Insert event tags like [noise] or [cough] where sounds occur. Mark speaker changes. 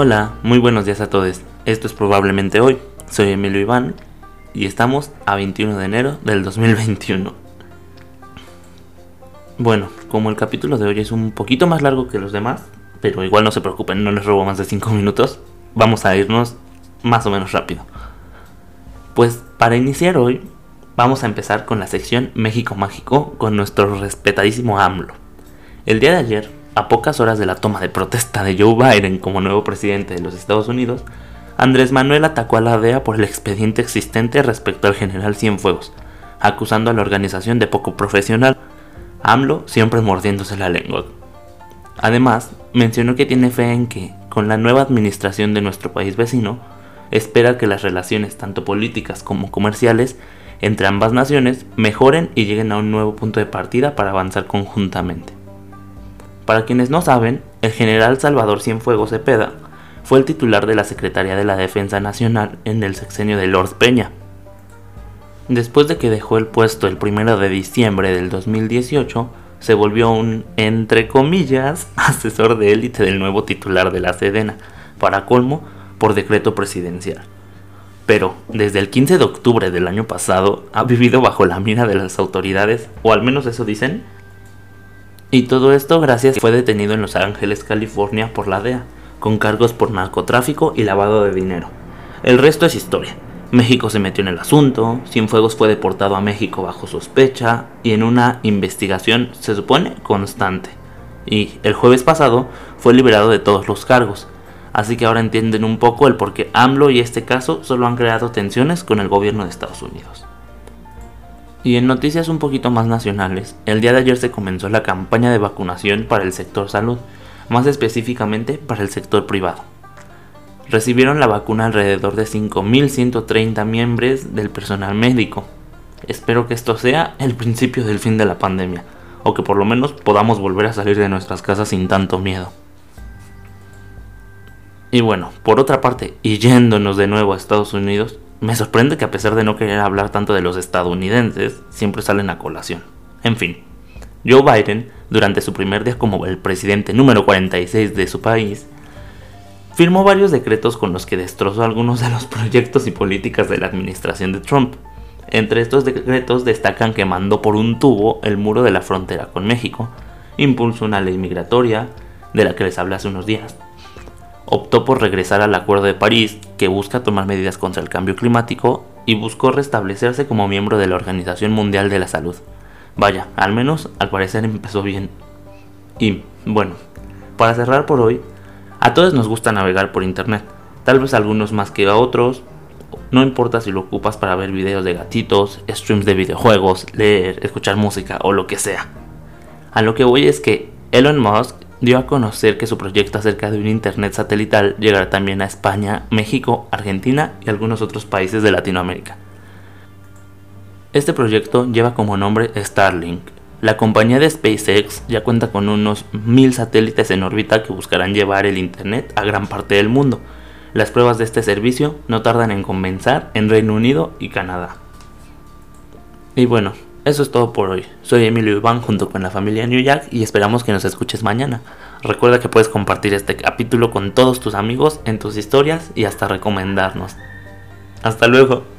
Speaker 1: Hola, muy buenos días a todos. Esto es probablemente hoy. Soy Emilio Iván y estamos a 21 de enero del 2021. Bueno, como el capítulo de hoy es un poquito más largo que los demás, pero igual no se preocupen, no les robo más de 5 minutos, vamos a irnos más o menos rápido. Pues para iniciar hoy, vamos a empezar con la sección México Mágico con nuestro respetadísimo AMLO. El día de ayer, a pocas horas de la toma de protesta de Joe Biden como nuevo presidente de los Estados Unidos, Andrés Manuel atacó a la DEA por el expediente existente respecto al general Cienfuegos, acusando a la organización de poco profesional, AMLO siempre mordiéndose la lengua. Además, mencionó que tiene fe en que, con la nueva administración de nuestro país vecino, espera que las relaciones tanto políticas como comerciales entre ambas naciones mejoren y lleguen a un nuevo punto de partida para avanzar conjuntamente. Para quienes no saben, el general Salvador Cienfuegos Cepeda fue el titular de la Secretaría de la Defensa Nacional en el sexenio de Lord Peña. Después de que dejó el puesto el 1 de diciembre del 2018, se volvió un, entre comillas, [laughs] asesor de élite del nuevo titular de la Sedena, para colmo, por decreto presidencial. Pero desde el 15 de octubre del año pasado ha vivido bajo la mira de las autoridades, o al menos eso dicen. Y todo esto gracias a que fue detenido en Los Ángeles, California por la DEA, con cargos por narcotráfico y lavado de dinero. El resto es historia. México se metió en el asunto, Cienfuegos fue deportado a México bajo sospecha y en una investigación, se supone, constante. Y el jueves pasado fue liberado de todos los cargos, Así que ahora entienden un poco el por qué AMLO y este caso solo han creado tensiones con el gobierno de Estados Unidos. Y en noticias un poquito más nacionales, el día de ayer se comenzó la campaña de vacunación para el sector salud, más específicamente para el sector privado. Recibieron la vacuna alrededor de 5.130 miembros del personal médico. Espero que esto sea el principio del fin de la pandemia, o que por lo menos podamos volver a salir de nuestras casas sin tanto miedo. Y bueno, por otra parte, y yéndonos de nuevo a Estados Unidos, me sorprende que a pesar de no querer hablar tanto de los estadounidenses, siempre salen a colación. En fin, Joe Biden, durante su primer día como el presidente número 46 de su país, firmó varios decretos con los que destrozó algunos de los proyectos y políticas de la administración de Trump. Entre estos decretos destacan que mandó por un tubo el muro de la frontera con México, impulsó una ley migratoria, de la que les hablé hace unos días, optó por regresar al Acuerdo de París, que busca tomar medidas contra el cambio climático, y buscó restablecerse como miembro de la Organización Mundial de la Salud. Vaya, al menos al parecer empezó bien. Y bueno, para cerrar por hoy, a todos nos gusta navegar por internet, tal vez algunos más que a otros, no importa si lo ocupas para ver videos de gatitos, streams de videojuegos, leer, escuchar música o lo que sea. A lo que voy es que Elon Musk dio a conocer que su proyecto acerca de un Internet satelital llegará también a España, México, Argentina y algunos otros países de Latinoamérica. Este proyecto lleva como nombre Starlink. La compañía de SpaceX ya cuenta con unos mil satélites en órbita que buscarán llevar el Internet a gran parte del mundo. Las pruebas de este servicio no tardan en comenzar en Reino Unido y Canadá. Y bueno, eso es todo por hoy. Soy Emilio Iván junto con la familia New Jack y esperamos que nos escuches mañana. Recuerda que puedes compartir este capítulo con todos tus amigos en tus historias y hasta recomendarnos. Hasta luego.